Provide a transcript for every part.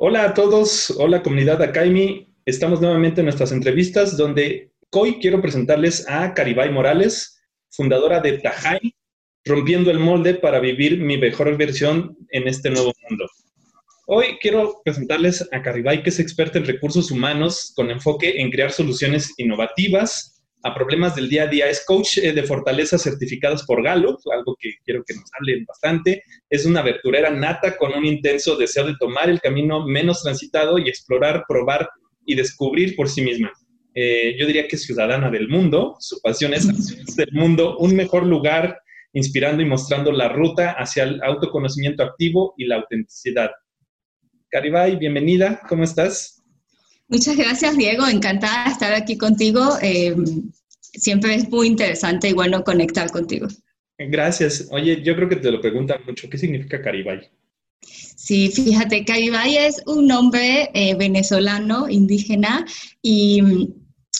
Hola a todos, hola comunidad Akaimi. Estamos nuevamente en nuestras entrevistas donde hoy quiero presentarles a Caribay Morales, fundadora de Tajay, rompiendo el molde para vivir mi mejor versión en este nuevo mundo. Hoy quiero presentarles a Caribay, que es experta en recursos humanos con enfoque en crear soluciones innovativas a problemas del día a día. Es coach eh, de fortaleza certificados por Gallup, algo que quiero que nos hablen bastante. Es una aberturera nata con un intenso deseo de tomar el camino menos transitado y explorar, probar y descubrir por sí misma. Eh, yo diría que es ciudadana del mundo. Su pasión es hacer del mundo un mejor lugar, inspirando y mostrando la ruta hacia el autoconocimiento activo y la autenticidad. Caribay, bienvenida. ¿Cómo estás? Muchas gracias, Diego. Encantada de estar aquí contigo. Eh, siempre es muy interesante y bueno conectar contigo. Gracias. Oye, yo creo que te lo preguntan mucho. ¿Qué significa Caribay? Sí, fíjate, Caribay es un nombre eh, venezolano, indígena, y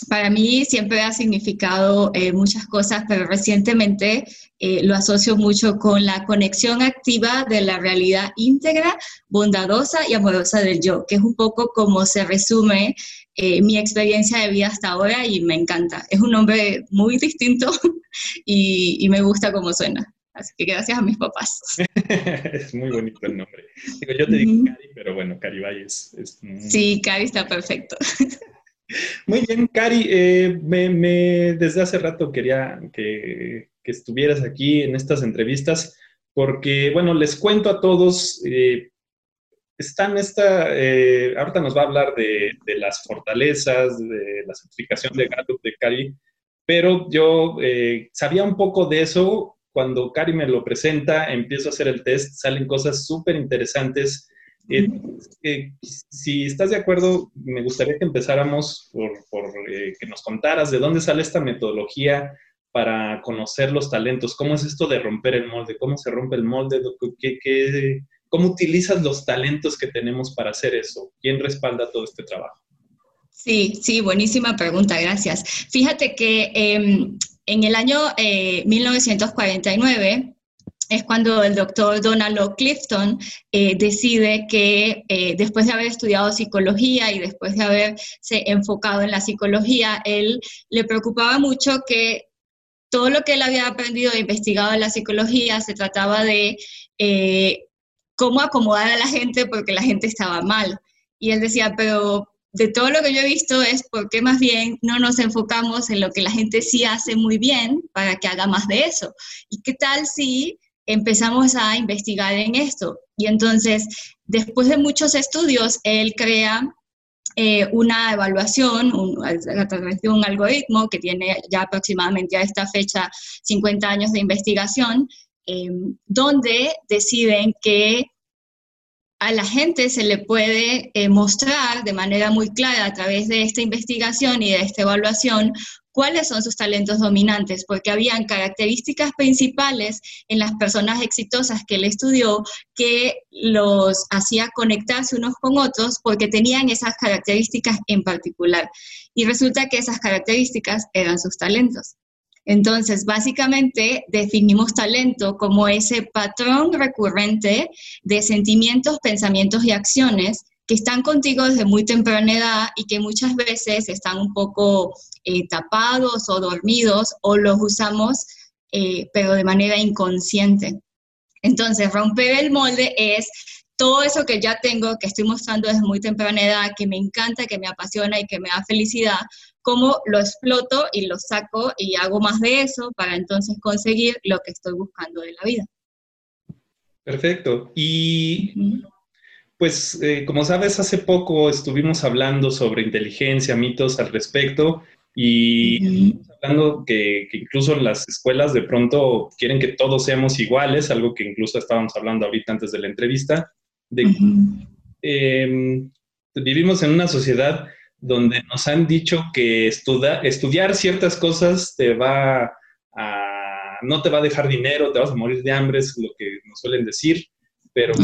para mí siempre ha significado eh, muchas cosas, pero recientemente eh, lo asocio mucho con la conexión activa de la realidad íntegra, bondadosa y amorosa del yo, que es un poco como se resume eh, mi experiencia de vida hasta ahora y me encanta. Es un nombre muy distinto y, me gusta cómo suena. Así que gracias a mis papás. es muy bonito el nombre. Digo, yo te digo Cari, pero bueno, Caribay es... es Sí, Cari está perfecto. Muy bien, Cari, eh, desde hace rato quería que, estuvieras aquí en estas entrevistas porque, bueno, les cuento a todos, eh, están esta, eh, ahorita nos va a hablar de, las fortalezas, de la certificación de Gallup de Cari, pero yo sabía un poco de eso, cuando Cari me lo presenta, empiezo a hacer el test, salen cosas súper interesantes eh, si estás de acuerdo, me gustaría que empezáramos por, eh, que nos contaras de dónde sale esta metodología para conocer los talentos. ¿Cómo es esto de romper el molde? ¿Cómo se rompe el molde? ¿Qué, cómo utilizas los talentos que tenemos para hacer eso? ¿Quién respalda todo este trabajo? Sí, sí, buenísima pregunta, gracias. Fíjate que em, en el año 1949, eh, es cuando el doctor Donald Clifton eh, decide que eh, después de haber estudiado psicología y después de haberse enfocado en la psicología, él le preocupaba mucho que todo lo que él había aprendido e investigado en la psicología se trataba de eh, cómo acomodar a la gente porque la gente estaba mal. Y él decía, pero de todo lo que yo he visto es por qué más bien no nos enfocamos en lo que la gente sí hace muy bien para que haga más de eso. ¿Y qué tal si empezamos a investigar en esto. Y entonces, después de muchos estudios, él crea eh, una evaluación a través de un algoritmo que tiene ya aproximadamente a esta fecha 50 años de investigación, em, donde deciden que a la gente se le puede eh, mostrar de manera muy clara a través de esta investigación y de esta evaluación cuáles son sus talentos dominantes, porque habían características principales en las personas exitosas que él estudió que los hacía conectarse unos con otros porque tenían esas características en particular. Y resulta que esas características eran sus talentos. Entonces, básicamente definimos talento como ese patrón recurrente de sentimientos, pensamientos y acciones que están contigo desde muy temprana edad y que muchas veces están un poco eh, tapados o dormidos o los usamos eh, pero de manera inconsciente. Entonces, romper el molde es todo eso que ya tengo, que estoy mostrando desde muy temprana edad, que me encanta, que me apasiona y que me da felicidad, cómo lo exploto y lo saco y hago más de eso para entonces conseguir lo que estoy buscando de la vida. Perfecto. Y pues, eh, como sabes, hace poco estuvimos hablando sobre inteligencia, mitos al respecto, y hablando que, incluso las escuelas de pronto quieren que todos seamos iguales, algo que incluso estábamos hablando ahorita antes de la entrevista, de em, vivimos en una sociedad donde nos han dicho que estudiar ciertas cosas te va a, no te va a dejar dinero, te vas a morir de hambre, es lo que nos suelen decir pero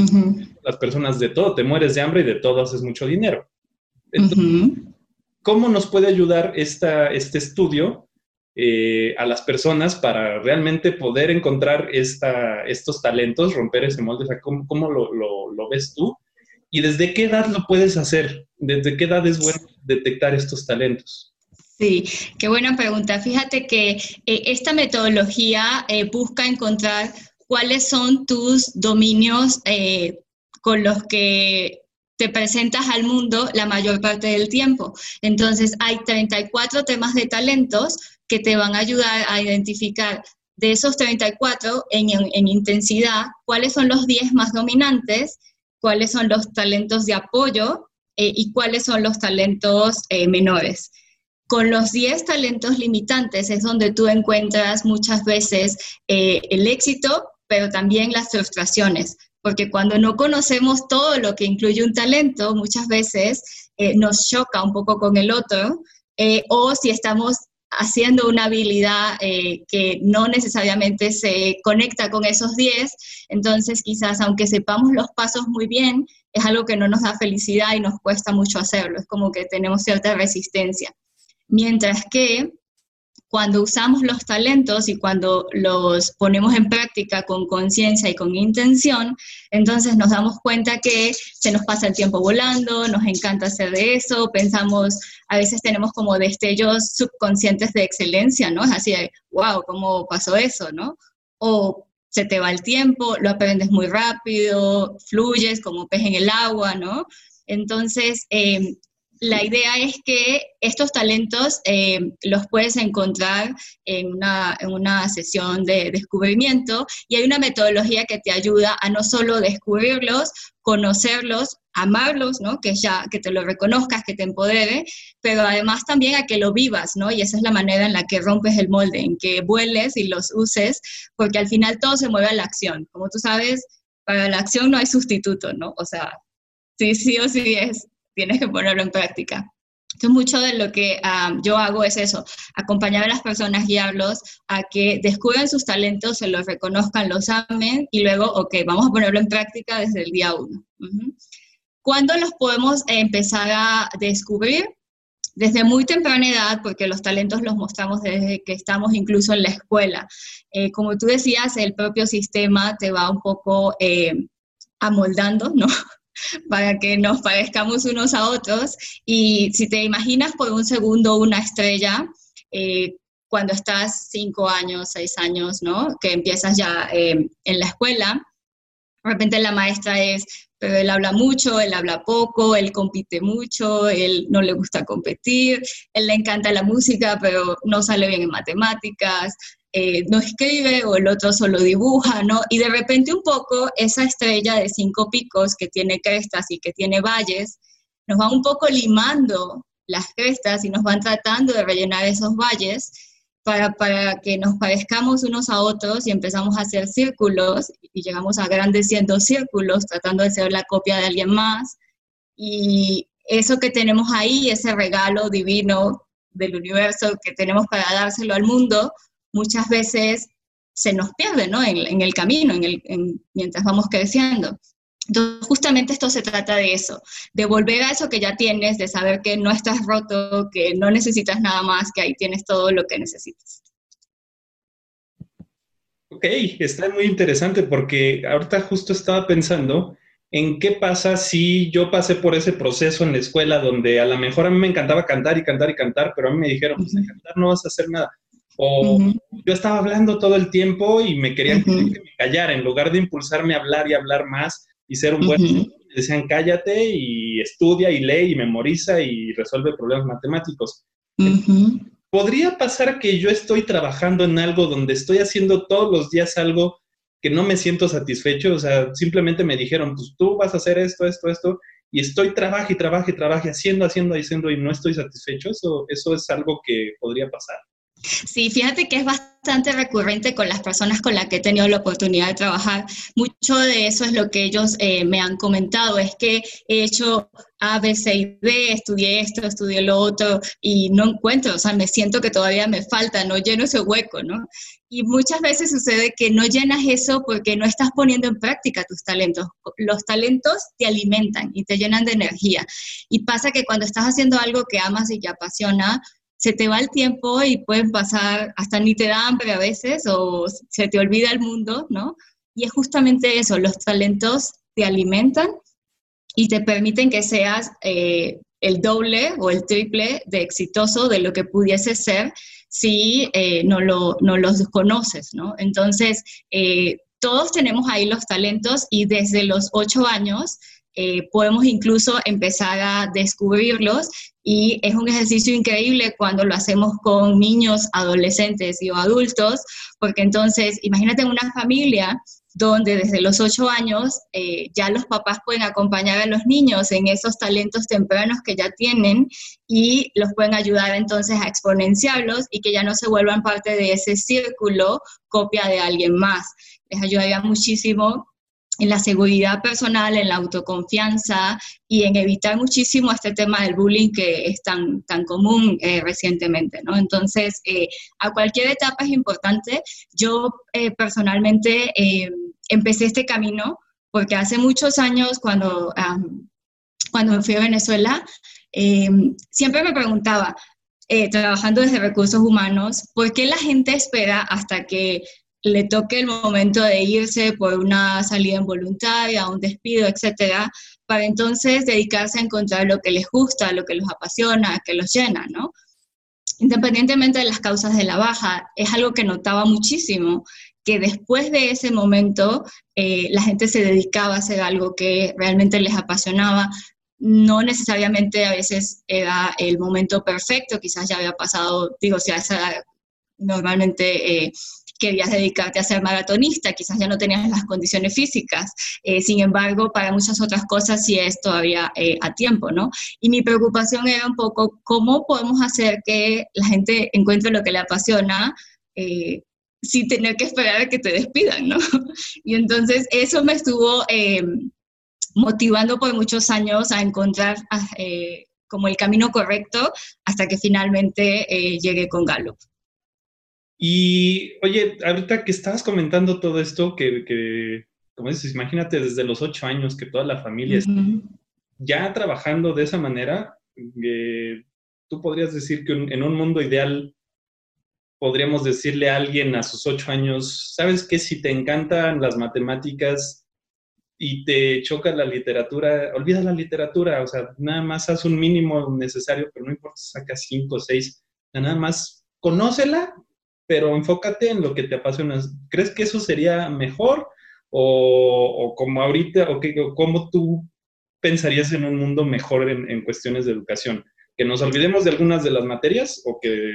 las personas de todo, te mueres de hambre y de todo haces mucho dinero. ¿cómo nos puede ayudar esta, este estudio eh, a las personas para realmente poder encontrar esta, estos talentos, romper ese molde? ¿cómo, lo, ves tú? ¿Y desde qué edad lo puedes hacer? ¿Desde qué edad es bueno detectar estos talentos? Sí, qué buena pregunta. Fíjate que eh, esta metodología eh, busca encontrar cuáles son tus dominios eh, con los que te presentas al mundo la mayor parte del tiempo. Entonces, hay 34 temas de talentos que te van a ayudar a identificar de esos 34 en, en intensidad cuáles son los 10 más dominantes, cuáles son los talentos de apoyo y cuáles son los talentos menores. Con los 10 talentos limitantes es donde tú encuentras muchas veces eh, el éxito, pero también las frustraciones, porque cuando no conocemos todo lo que incluye un talento, muchas veces eh, nos choca un poco con el otro, eh, o si estamos haciendo una habilidad que no necesariamente se conecta con esos 10, entonces quizás aunque sepamos los pasos muy bien, es algo que no nos da felicidad y nos cuesta mucho hacerlo, es como que tenemos cierta resistencia. Mientras que cuando usamos los talentos y cuando los ponemos en práctica con conciencia y con intención, entonces nos damos cuenta que se nos pasa el tiempo volando, nos encanta hacer de eso, pensamos, a veces tenemos como destellos subconscientes de excelencia, ¿no? Es así wow, ¿cómo pasó eso, no? O se te va el tiempo, lo aprendes muy rápido, fluyes como pez en el agua, ¿no? Entonces, eh, la idea es que estos talentos eh, los puedes encontrar en una, sesión de descubrimiento y hay una metodología que te ayuda a no solo descubrirlos, conocerlos, amarlos, ¿no? Que ya, que te lo reconozcas, que te empodere, pero además también a que lo vivas, ¿no? Y esa es la manera en la que rompes el molde, en que vueles y los uses, porque al final todo se mueve a la acción. Como tú sabes, para la acción no hay sustituto, ¿no? O sea, sí, sí o sí es tienes que ponerlo en práctica. Entonces, mucho de lo que ah, yo hago es eso, acompañar a las personas, guiarlos a que descubran sus talentos, se los reconozcan, los amen y luego, ok, vamos a ponerlo en práctica desde el día uno. ¿Cuándo los podemos empezar a descubrir? Desde muy temprana edad, porque los talentos los mostramos desde que estamos incluso en la escuela. Eh, como tú decías, el propio sistema te va un poco eh, amoldando, ¿no? Para que nos parezcamos unos a otros. Y si te imaginas por un segundo una estrella, eh, cuando estás cinco años, seis años, ¿no? Que empiezas ya eh, en la escuela, de repente la maestra es, pero él habla mucho, él habla poco, él compite mucho, él no le gusta competir, él le encanta la música, pero no sale bien en matemáticas, eh, no escribe o el otro solo dibuja, ¿no? Y de repente un poco esa estrella de cinco picos que tiene crestas y que tiene valles, nos van un poco limando las crestas y nos van tratando de rellenar esos valles para, para que nos parezcamos unos a otros y empezamos a hacer círculos y llegamos a grandes siendo círculos tratando de ser la copia de alguien más. Y eso que tenemos ahí, ese regalo divino del universo que tenemos para dárselo al mundo, muchas veces se nos pierde ¿no? en, el camino, en el, mientras vamos creciendo. Entonces, justamente esto se trata de eso, de volver a eso que ya tienes, de saber que no estás roto, que no necesitas nada más, que ahí tienes todo lo que necesitas. Ok, está muy interesante porque ahorita justo estaba pensando en qué pasa si yo pasé por ese proceso en la escuela donde a lo mejor a mí me encantaba cantar y cantar y cantar, pero a mí me dijeron, pues cantar no vas a hacer nada. O yo estaba hablando todo el tiempo y me querían que me callara, en lugar de impulsarme a hablar y hablar más y ser un buen... Me decían, cállate y estudia y lee y memoriza y resuelve problemas matemáticos. ¿Podría pasar que yo estoy trabajando en algo donde estoy haciendo todos los días algo que no me siento satisfecho? O sea, simplemente me dijeron, pues tú vas a hacer esto, esto, esto, y estoy trabaje y trabaje y trabaje, haciendo, haciendo, haciendo y no estoy satisfecho. Eso, eso es algo que podría pasar. Sí, fíjate que es bastante recurrente con las personas con las que he tenido la oportunidad de trabajar. Mucho de eso es lo que ellos eh, me han comentado, es que he hecho A, B, C y D, estudié esto, estudié lo otro y no encuentro, o sea, me siento que todavía me falta, no lleno ese hueco, ¿no? Y muchas veces sucede que no llenas eso porque no estás poniendo en práctica tus talentos. Los talentos te alimentan y te llenan de energía. Y pasa que cuando estás haciendo algo que amas y que apasiona, se te va el tiempo y pueden pasar, hasta ni te da hambre a veces o se te olvida el mundo, ¿no? Y es justamente eso, los talentos te alimentan y te permiten que seas eh, el doble o el triple de exitoso de lo que pudiese ser si eh, no, lo, no los conoces, ¿no? Entonces, eh, todos tenemos ahí los talentos y desde los ocho años podemos incluso empezar a descubrirlos y es un ejercicio increíble cuando lo hacemos con niños, adolescentes y adultos, porque entonces imagínate una familia donde desde los ocho años eh, ya los papás pueden acompañar a los niños en esos talentos tempranos que ya tienen y los pueden ayudar entonces a exponenciarlos y que ya no se vuelvan parte de ese círculo copia de alguien más. Les ayudaría muchísimo en la seguridad personal, en la autoconfianza y en evitar muchísimo este tema del bullying que es tan, tan común eh, recientemente, ¿no? Entonces, eh, a cualquier etapa es importante. Yo eh, personalmente empecé este camino porque hace muchos años cuando, cuando me fui a Venezuela, siempre me preguntaba, trabajando desde recursos humanos, ¿por qué la gente espera hasta que le toque el momento de irse por una salida involuntaria, un despido, etcétera, para entonces dedicarse a encontrar lo que les gusta, lo que los apasiona, que los llena, ¿no? Independientemente de las causas de la baja, es algo que notaba muchísimo, que después de ese momento eh, la gente se dedicaba a hacer algo que realmente les apasionaba, no necesariamente a veces era el momento perfecto, quizás ya había pasado, digo, si a esa normalmente eh, querías dedicarte a ser maratonista, quizás ya no tenías las condiciones físicas, eh, sin embargo, para muchas otras cosas sí es todavía eh, a tiempo, ¿no? Y mi preocupación era un poco cómo podemos hacer que la gente encuentre lo que le apasiona eh, sin tener que esperar a que te despidan, ¿no? Y entonces eso me estuvo motivando por muchos años a encontrar como el camino correcto hasta que finalmente llegué con Gallup. Y oye, ahorita que estabas comentando todo esto, que, como dices, imagínate desde los ocho años que toda la familia está ya trabajando de esa manera, eh, tú podrías decir que en un mundo ideal podríamos decirle a alguien a sus ocho años, ¿sabes qué? Si te encantan las matemáticas y te choca la literatura, olvida la literatura, o sea, nada más haz un mínimo necesario, pero no importa si sacas cinco o seis, nada más conócela pero enfócate en lo que te apasiona. ¿Crees que eso sería mejor? O, como ahorita, o, que, cómo tú pensarías en un mundo mejor en, cuestiones de educación? ¿Que nos olvidemos de algunas de las materias o que,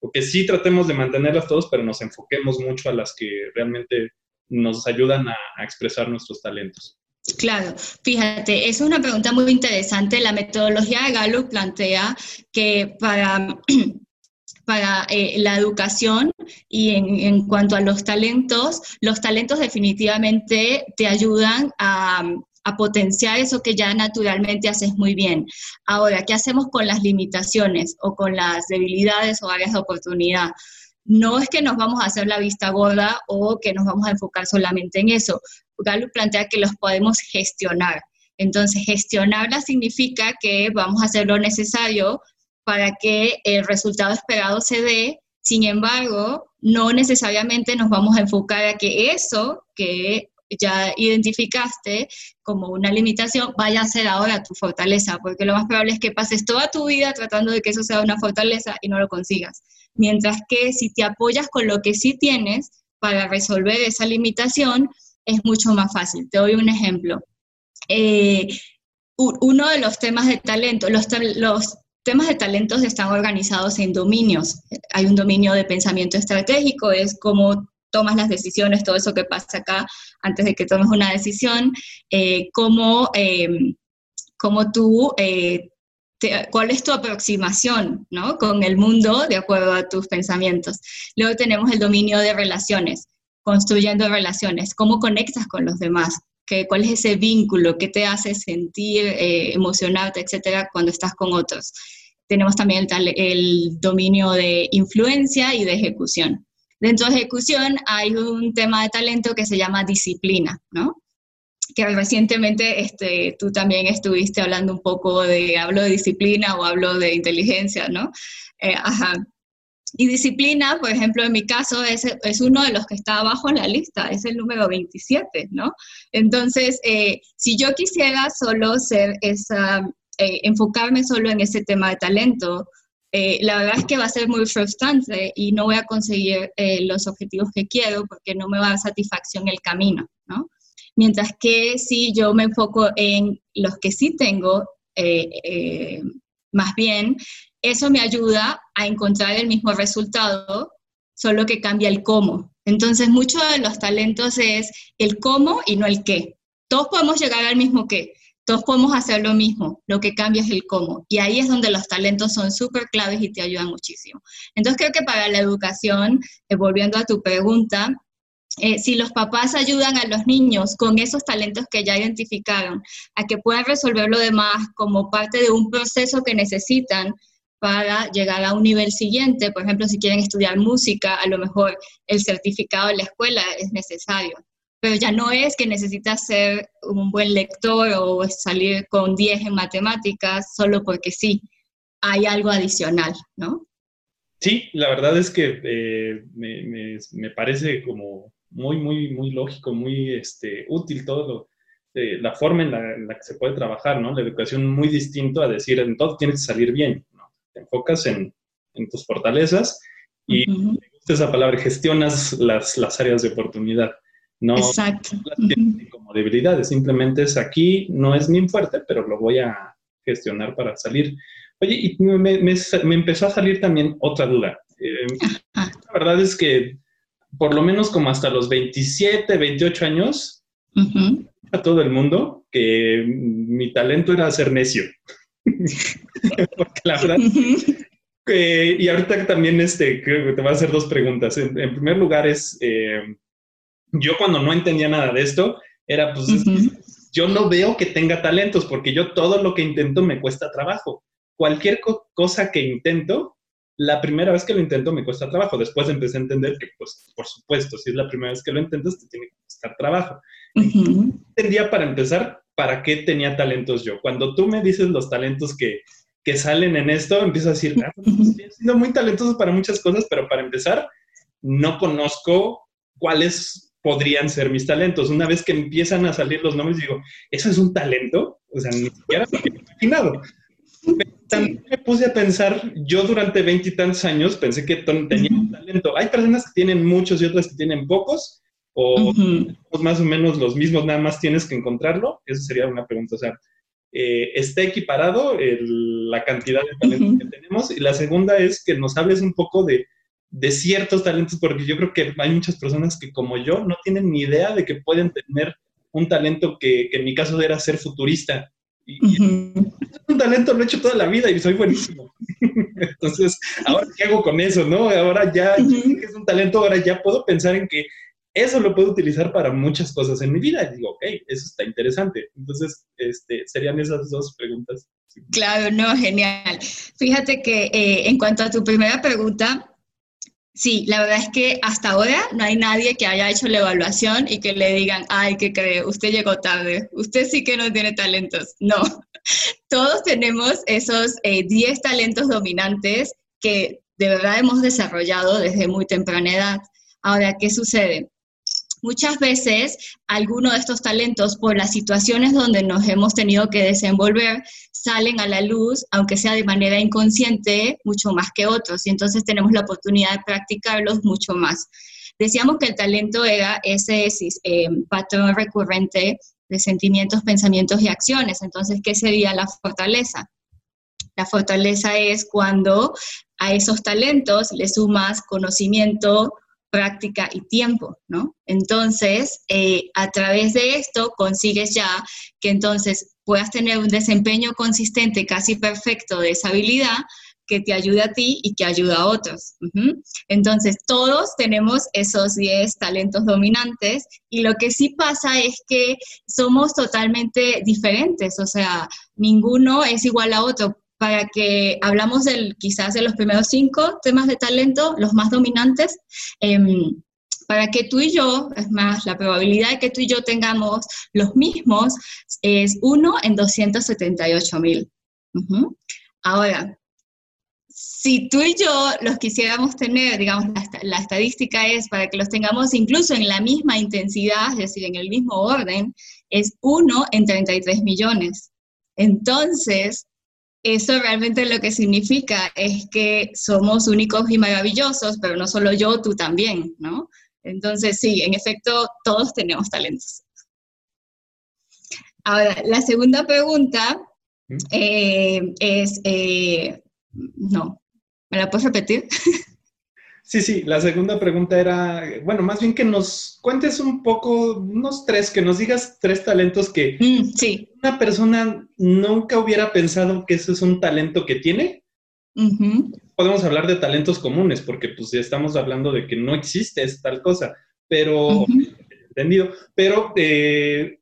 o que sí tratemos de mantenerlas todos, pero nos enfoquemos mucho a las que realmente nos ayudan a, a expresar nuestros talentos? Claro, fíjate, es una pregunta muy interesante. La metodología de Gallup plantea que para para eh, la educación y en, cuanto a los talentos, los talentos definitivamente te ayudan a, a, potenciar eso que ya naturalmente haces muy bien. Ahora, ¿qué hacemos con las limitaciones o con las debilidades o áreas de oportunidad? No es que nos vamos a hacer la vista gorda o que nos vamos a enfocar solamente en eso. Galo plantea que los podemos gestionar. Entonces, gestionarla significa que vamos a hacer lo necesario para que el resultado esperado se dé. Sin embargo, no necesariamente nos vamos a enfocar a que eso que ya identificaste como una limitación vaya a ser ahora tu fortaleza, porque lo más probable es que pases toda tu vida tratando de que eso sea una fortaleza y no lo consigas. Mientras que si te apoyas con lo que sí tienes para resolver esa limitación, es mucho más fácil. Te doy un ejemplo. Eh, uno de los temas de talento, los, los temas de talentos están organizados en dominios. Hay un dominio de pensamiento estratégico, es cómo tomas las decisiones, todo eso que pasa acá antes de que tomes una decisión, eh, cómo, em, tú, eh, cuál es tu aproximación ¿no? con el mundo de acuerdo a tus pensamientos. Luego tenemos el dominio de relaciones, construyendo relaciones, cómo conectas con los demás, cuál es ese vínculo que te hace sentir, eh, emocionarte, etcétera, cuando estás con otros. Tenemos también el, el dominio de influencia y de ejecución. Dentro de ejecución hay un tema de talento que se llama disciplina, ¿no? que recientemente este, tú también estuviste hablando un poco de, hablo de disciplina o hablo de inteligencia, ¿no? Eh, ajá. Y disciplina, por ejemplo, en mi caso, es, es, uno de los que está abajo en la lista, es el número 27, ¿no? Entonces, eh, si yo quisiera solo ser esa, eh, enfocarme solo en ese tema de talento, eh, la verdad es que va a ser muy frustrante y no voy a conseguir los objetivos que quiero porque no me va a dar satisfacción el camino, ¿no? Mientras que si yo me enfoco en los que sí tengo, más bien eso me ayuda a encontrar el mismo resultado, solo que cambia el cómo. Entonces, mucho de los talentos es el cómo y no el qué. Todos podemos llegar al mismo qué, todos podemos hacer lo mismo, lo que cambia es el cómo. Y ahí es donde los talentos son súper claves y te ayudan muchísimo. Entonces, creo que para la educación, eh, volviendo a tu pregunta, eh, si los papás ayudan a los niños con esos talentos que ya identificaron, a que puedan resolver lo demás como parte de un proceso que necesitan, para llegar a un nivel siguiente. Por ejemplo, si quieren estudiar música, a lo mejor el certificado de la escuela es necesario. Pero ya no es que necesitas ser un buen lector o salir con 10 en matemáticas solo porque sí, hay algo adicional, ¿no? Sí, la verdad es que eh, me, me, parece como muy, muy, muy lógico, muy este, útil todo eh, la forma en la, en la, que se puede trabajar, ¿no? La educación muy distinto a decir, en todo tiene que salir bien te enfocas en, tus fortalezas y esa palabra, gestionas las, las, áreas de oportunidad. No Exacto. como debilidades, simplemente es aquí, no es mi fuerte, pero lo voy a gestionar para salir. Oye, y me, me, empezó a salir también otra duda. Eh, la verdad es que por lo menos como hasta los 27, 28 años, a todo el mundo que mi talento era ser necio. Porque la verdad. y ahorita también este, creo que te voy a hacer dos preguntas. En, primer lugar es, eh, yo cuando no entendía nada de esto, era pues, yo no veo que tenga talentos porque yo todo lo que intento me cuesta trabajo. Cualquier cosa que intento, la primera vez que lo intento me cuesta trabajo. Después empecé a entender que, pues, por supuesto, si es la primera vez que lo intentas, te tiene que costar trabajo. Entendía para empezar para qué tenía talentos yo. Cuando tú me dices los talentos que, que salen en esto, empiezo a decir, ah, pues, estoy siendo muy talentoso para muchas cosas, pero para empezar, no conozco cuáles podrían ser mis talentos. Una vez que empiezan a salir los nombres, digo, ¿eso es un talento? O sea, ni siquiera me había imaginado. también me puse a pensar, yo durante veintitantos años pensé que tenía un talento. Hay personas que tienen muchos y otras que tienen pocos, o más o menos los mismos, nada más tienes que encontrarlo? Esa sería una pregunta. O sea, eh, ¿está equiparado la cantidad de talentos que tenemos? Y la segunda es que nos hables un poco de, de, ciertos talentos, porque yo creo que hay muchas personas que como yo no tienen ni idea de que pueden tener un talento que, que en mi caso era ser futurista. Y, un talento lo he hecho toda la vida y soy buenísimo. Entonces, ahora qué hago con eso, ¿no? Ahora ya, que es un talento, ahora ya puedo pensar en que eso lo puedo utilizar para muchas cosas en mi vida. Y digo, ok, eso está interesante. Entonces, este, serían esas dos preguntas. Claro, no, genial. Fíjate que eh, en cuanto a tu primera pregunta, sí, la verdad es que hasta ahora no hay nadie que haya hecho la evaluación y que le digan, ay, ¿qué cree? Usted llegó tarde, usted sí que no tiene talentos. No, todos tenemos esos 10 eh, talentos dominantes que de verdad hemos desarrollado desde muy temprana edad. Ahora, ¿qué sucede? Muchas veces algunos de estos talentos, por las situaciones donde nos hemos tenido que desenvolver, salen a la luz, aunque sea de manera inconsciente, mucho más que otros. Y entonces tenemos la oportunidad de practicarlos mucho más. Decíamos que el talento era ese eh, patrón recurrente de sentimientos, pensamientos y acciones. Entonces, ¿qué sería la fortaleza? La fortaleza es cuando a esos talentos le sumas conocimiento, práctica y tiempo, ¿no? Entonces, eh, a través de esto consigues ya que entonces puedas tener un desempeño consistente, casi perfecto de esa habilidad que te ayude a ti y que ayuda a otros. Entonces, todos tenemos esos 10 talentos dominantes y lo que sí pasa es que somos totalmente diferentes, o sea, ninguno es igual a otro para que hablamos del, quizás de los primeros cinco temas de talento, los más dominantes, em, para que tú y yo, es más, la probabilidad de que tú y yo tengamos los mismos es 1 en 278 mil. Ahora, si tú y yo los quisiéramos tener, digamos, la, estadística es para que los tengamos incluso en la misma intensidad, es decir, en el mismo orden, es 1 en 33 millones. Entonces, eso realmente lo que significa es que somos únicos y maravillosos, pero no solo yo, tú también, ¿no? Entonces, sí, en efecto, todos tenemos talentos. Ahora, la segunda pregunta eh, es, eh, no, ¿me la puedes repetir? Sí, sí, la segunda pregunta era, bueno, más bien que nos cuentes un poco, unos tres, que nos digas tres talentos que mm, sí. una persona nunca hubiera pensado que eso es un talento que tiene. Podemos hablar de talentos comunes, porque pues ya estamos hablando de que no existe tal cosa, pero, entendido, pero eh,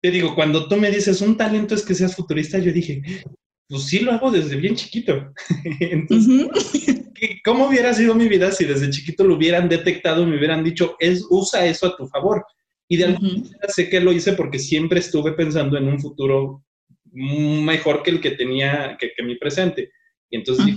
te digo, cuando tú me dices un talento es que seas futurista, yo dije, pues sí lo hago desde bien chiquito. Entonces, ¿cómo hubiera sido mi vida si desde chiquito lo hubieran detectado me hubieran dicho, es, usa eso a tu favor? Y de alguna manera sé que lo hice porque siempre estuve pensando en un futuro mejor que el que tenía, que, mi presente. Y entonces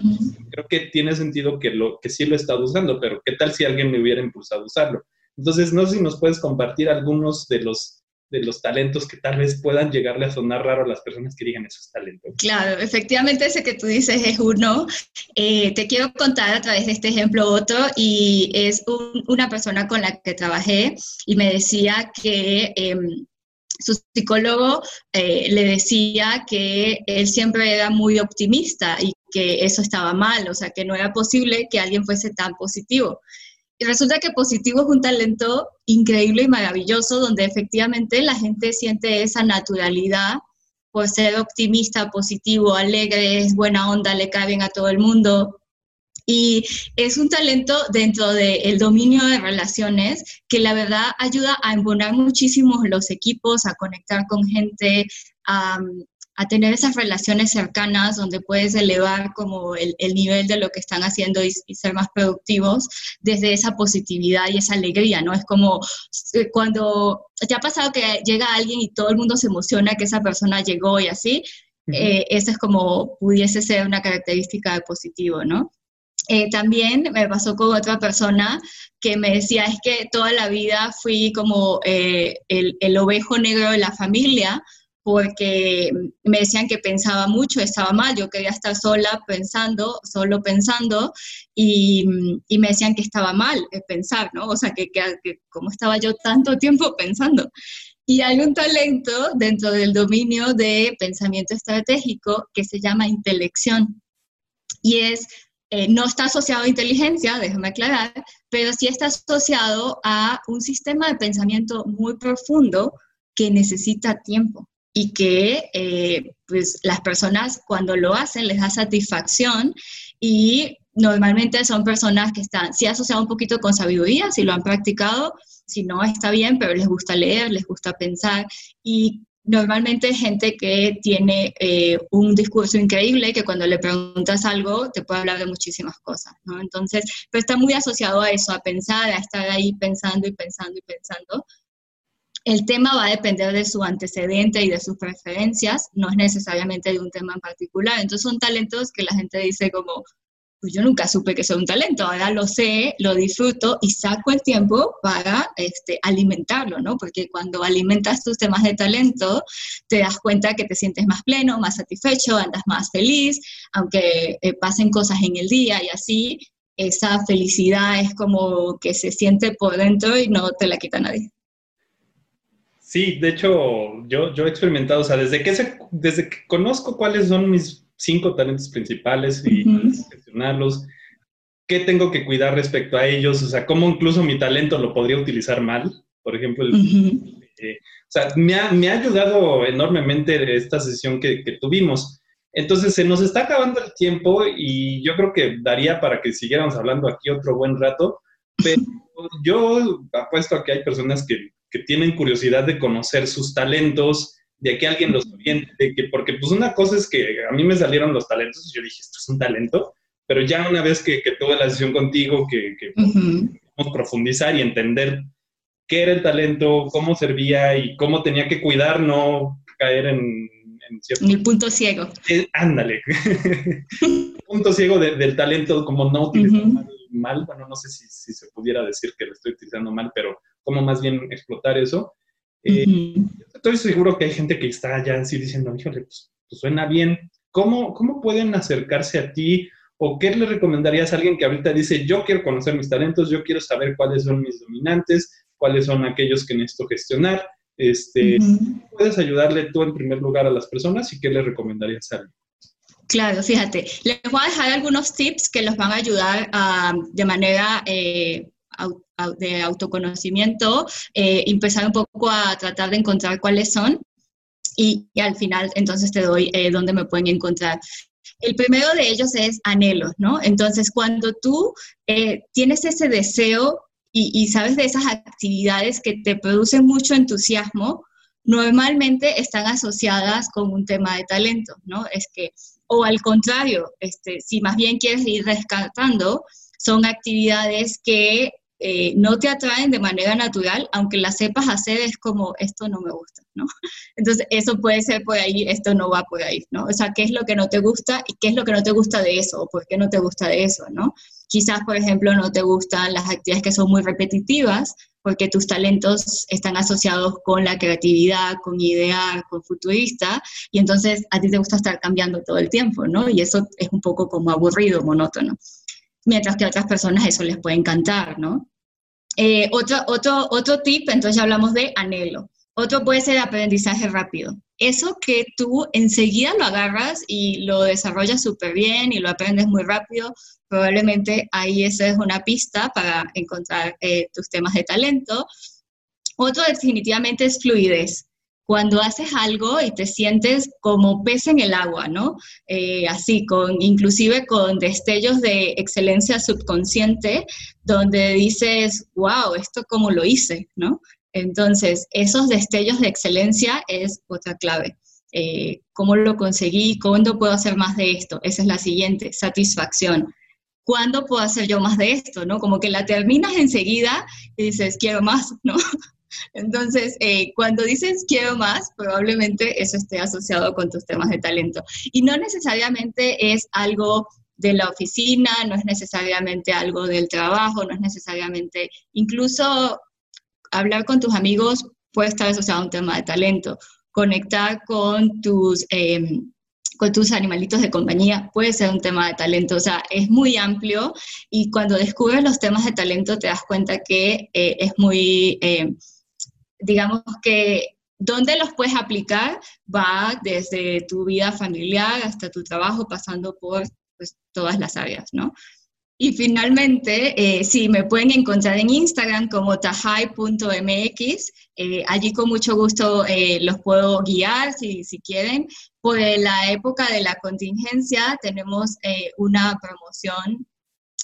creo que tiene sentido que, lo, que sí lo he estado usando, pero ¿qué tal si alguien me hubiera impulsado a usarlo? Entonces, no sé si nos puedes compartir algunos de los de los talentos que tal vez puedan llegarle a sonar raro a las personas que digan esos talentos. Claro, efectivamente ese que tú dices es uno. Eh, te quiero contar a través de este ejemplo otro y es una persona con la que trabajé y me decía que... Em, su psicólogo eh, le decía que él siempre era muy optimista y que eso estaba mal, o sea, que no era posible que alguien fuese tan positivo. Y resulta que positivo es un talento increíble y maravilloso, donde efectivamente la gente siente esa naturalidad por ser optimista, positivo, alegre, es buena onda, le cae bien a todo el mundo. Y es un talento dentro del dominio de relaciones que la verdad ayuda a embonar muchísimo los equipos, a conectar con gente, a, a tener esas relaciones cercanas donde puedes elevar como el, nivel de lo que están haciendo y, ser más productivos desde esa positividad y esa alegría, ¿no? Es como eh, cuando te ha pasado que llega alguien y todo el mundo se emociona que esa persona llegó y así, eh, esa es como pudiese ser una característica de positivo, ¿no? Eh, también me pasó con otra persona que me decía, es que toda la vida fui como el, el ovejo negro de la familia, porque me decían que pensaba mucho, estaba mal, yo quería estar sola pensando, solo pensando, y, me decían que estaba mal pensar, ¿no? O sea, que, que, como estaba yo tanto tiempo pensando. Y hay un talento dentro del dominio de pensamiento estratégico que se llama intelección. Y es, eh, no está asociado a inteligencia, déjame aclarar, pero sí está asociado a un sistema de pensamiento muy profundo que necesita tiempo y que eh, pues las personas cuando lo hacen les da satisfacción y normalmente son personas que están, sí asociado un poquito con sabiduría, si lo han practicado, si no está bien, pero les gusta leer, les gusta pensar y normalmente gente que tiene eh, un discurso increíble, que cuando le preguntas algo te puede hablar de muchísimas cosas. Entonces, pero está muy asociado a eso, a pensar, a estar ahí pensando y pensando y pensando, el tema va a depender de su antecedente y de sus preferencias, no es necesariamente de un tema en particular. Entonces son talentos que la gente dice como, pues yo nunca supe que soy un talento, ahora lo sé, lo disfruto y saco el tiempo para este, alimentarlo, ¿no? Porque cuando alimentas tus temas de talento, te das cuenta que te sientes más pleno, más satisfecho, andas más feliz, aunque eh, pasen cosas en el día y así, esa felicidad es como que se siente por dentro y no te la quita nadie. Sí, de hecho, yo, yo he experimentado, o sea, desde que, desde que conozco cuáles son mis cinco talentos principales y gestionarlos, qué tengo que cuidar respecto a ellos, o sea, cómo incluso mi talento lo podría utilizar mal, por ejemplo, eh, o sea, me ha, me ha, ayudado enormemente esta sesión que, que tuvimos. Entonces, se nos está acabando el tiempo y yo creo que daría para que siguiéramos hablando aquí otro buen rato, pero yo apuesto a que hay personas que que tienen curiosidad de conocer sus talentos, de que alguien los oriente, de que, porque pues una cosa es que a mí me salieron los talentos y yo dije, esto es un talento, pero ya una vez que, que tuve la sesión contigo, que, que profundizar y entender qué era el talento, cómo servía y cómo tenía que cuidar, no caer en, en cierto... el punto ciego. Eh, ándale. punto ciego del talento, como no utilizar mal, bueno, no sé si, se pudiera decir que lo estoy utilizando mal, pero como más bien explotar eso. Eh, estoy seguro que hay gente que está ya así diciendo, híjole, pues, pues, suena bien. ¿Cómo, ¿Cómo pueden acercarse a ti? ¿O qué le recomendarías a alguien que ahorita dice, yo quiero conocer mis talentos, yo quiero saber cuáles son mis dominantes, cuáles son aquellos que necesito gestionar? Este, ¿Puedes ayudarle tú en primer lugar a las personas y qué le recomendarías a alguien? Claro, fíjate, les voy a dejar algunos tips que los van a ayudar de manera eh, de autoconocimiento, eh, empezar un poco a tratar de encontrar cuáles son y, al final entonces te doy eh, dónde me pueden encontrar. El primero de ellos es anhelos, ¿no? Entonces, cuando tú tienes ese deseo y, sabes de esas actividades que te producen mucho entusiasmo, normalmente están asociadas con un tema de talento, ¿no? Es que, o al contrario, este, si más bien quieres ir rescatando, son actividades que eh, no te atraen de manera natural, aunque las sepas hacer, es como, esto no me gusta, ¿no? Entonces, eso puede ser por ahí, esto no va por ahí, ¿no? O sea, ¿qué es lo que no te gusta y qué es lo que no te gusta de eso o por qué no te gusta de eso, ¿no? Quizás, por ejemplo, no te gustan las actividades que son muy repetitivas porque tus talentos están asociados con la creatividad, con idear, con futurista, y entonces a ti te gusta estar cambiando todo el tiempo, ¿no? Y eso es un poco como aburrido, monótono mientras que a otras personas eso les puede encantar, ¿no? Eh, otro, otro, otro tip, entonces ya hablamos de anhelo. Otro puede ser aprendizaje rápido. Eso que tú enseguida lo agarras y lo desarrollas súper bien y lo aprendes muy rápido, probablemente ahí esa es una pista para encontrar eh, tus temas de talento. Otro definitivamente es fluidez cuando haces algo y te sientes como pez en el agua, ¿no? Eh, así, con, inclusive con destellos de excelencia subconsciente, donde dices, wow, esto cómo lo hice, ¿no? Entonces, esos destellos de excelencia es otra clave. Eh, ¿Cómo lo conseguí? ¿Cuándo puedo hacer más de esto? Esa es la siguiente, satisfacción. ¿Cuándo puedo hacer yo más de esto? ¿no? Como que la terminas enseguida y dices, quiero más, ¿no? Entonces, eh, cuando dices quiero más, probablemente eso esté asociado con tus temas de talento. Y no necesariamente es algo de la oficina, no es necesariamente algo del trabajo, no es necesariamente, incluso hablar con tus amigos puede estar asociado a un tema de talento. Conectar con tus, em, con tus animalitos de compañía puede ser un tema de talento. O sea, es muy amplio y cuando descubres los temas de talento te das cuenta que eh, es muy em, digamos que dónde los puedes aplicar va desde tu vida familiar hasta tu trabajo, pasando por pues, todas las áreas, ¿no? Y finalmente, eh, sí, me pueden encontrar en Instagram como tajai.mx. Eh, allí con mucho gusto eh, los puedo guiar si, si, quieren. Por la época de la contingencia tenemos una promoción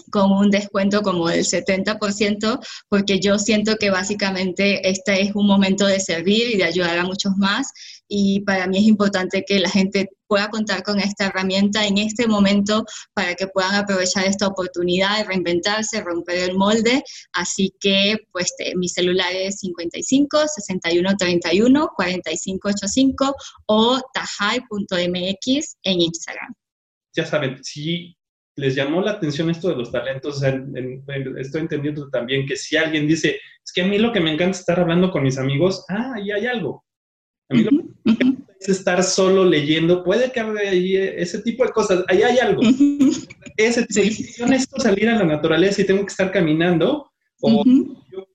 con un descuento como del 70%, porque yo siento que básicamente este es un momento de servir y de ayudar a muchos más. Y para mí es importante que la gente pueda contar con esta herramienta en este momento para que puedan aprovechar esta oportunidad de reinventarse, romper el molde. Así que, pues, mi celular es 55 61 31 45 85 o tajai.mx en Instagram. Ya saben, si les llamó la atención esto de los talentos. estoy entendiendo también que si alguien dice, es que a mí lo que me encanta es estar hablando con mis amigos, ah, ahí hay algo. A mí lo que me encanta es estar solo leyendo, puede que haya ese tipo de cosas, ahí hay algo. Ese tipo, yo necesito salir a la naturaleza y tengo que estar caminando, o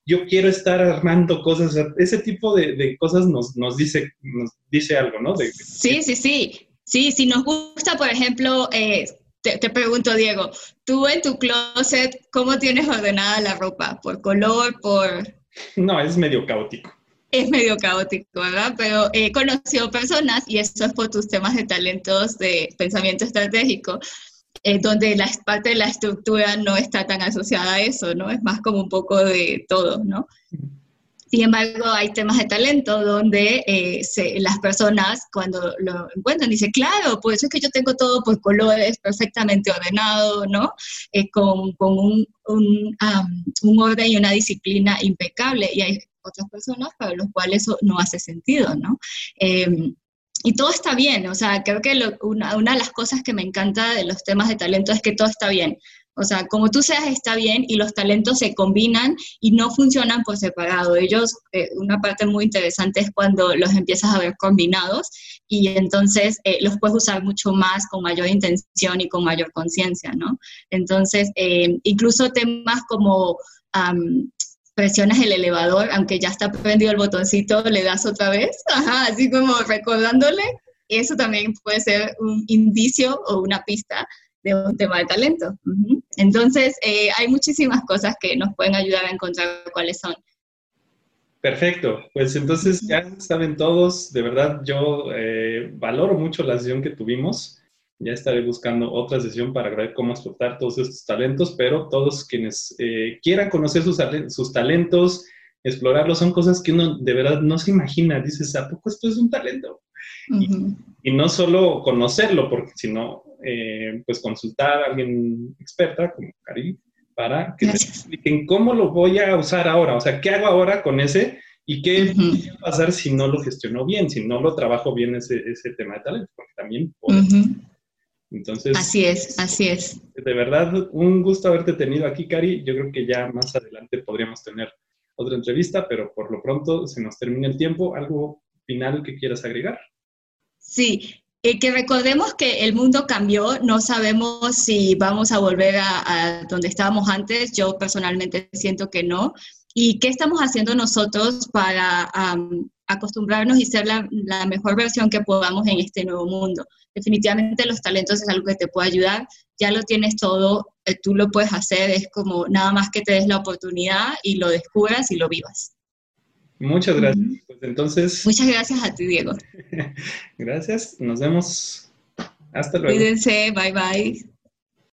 yo, quiero estar armando cosas, ese tipo de, cosas nos, nos, dice, nos dice algo, ¿no? sí, sí, sí. Sí, si nos gusta, por ejemplo, eh, te, pregunto, Diego, tú en tu closet, ¿cómo tienes ordenada la ropa? ¿Por color? ¿Por...? No, es medio caótico. Es medio caótico, ¿verdad? Pero he conocido personas, y eso es por tus temas de talentos de pensamiento estratégico, eh, donde la parte de la estructura no está tan asociada a eso, ¿no? Es más como un poco de todo, ¿no? Sin embargo, hay temas de talento donde eh, las personas cuando lo encuentran dicen, claro, por eso es que yo tengo todo por colores, perfectamente ordenado, ¿no? Eh, con, un, un, orden y una disciplina impecable. Y hay otras personas para los cuales eso no hace sentido, ¿no? Em, y todo está bien, o sea, creo que una, una, de las cosas que me encanta de los temas de talento es que todo está bien. O sea, como tú seas está bien y los talentos se combinan y no funcionan por separado. Ellos, eh, una parte muy interesante es cuando los empiezas a ver combinados y entonces eh, los puedes usar mucho más con mayor intención y con mayor conciencia, ¿no? Entonces, eh, incluso temas como presiones el elevador, aunque ya está prendido el botoncito, le das otra vez, ajá, así como recordándole, eso también puede ser un indicio o una pista de un tema de talento. Entonces, eh, hay muchísimas cosas que nos pueden ayudar a encontrar cuáles son. Perfecto, pues entonces ya saben todos, de verdad yo eh, valoro mucho la sesión que tuvimos, ya estaré buscando otra sesión para ver cómo explotar todos estos talentos, pero todos quienes eh, quieran conocer sus, sus talentos, explorarlos, son cosas que uno de verdad no se imagina, dices, ¿a poco esto es un talento? Y, no solo conocerlo, porque sino eh, pues consultar a alguien experta como Cari para que te expliquen cómo lo voy a usar ahora, o sea, qué hago ahora con ese y qué va a pasar si no lo gestiono bien, si no lo trabajo bien ese, ese tema de talento, porque también Entonces, así es, así es. De verdad, un gusto haberte tenido aquí, Cari. Yo creo que ya más adelante podríamos tener otra entrevista, pero por lo pronto se nos termina el tiempo. ¿Algo final que quieras agregar? Sí, eh, que recordemos que el mundo cambió, no sabemos si vamos a volver a, donde estábamos antes, yo personalmente siento que no. ¿Y qué estamos haciendo nosotros para acostumbrarnos y ser la, mejor versión que podamos en este nuevo mundo? Definitivamente los talentos es algo que te puede ayudar, ya lo tienes todo, eh, tú lo puedes hacer, es como nada más que te des la oportunidad y lo descubras y lo vivas. Muchas gracias. Pues entonces. Muchas gracias a ti, Diego. gracias. Nos vemos. Hasta luego. Cuídense. Bye bye.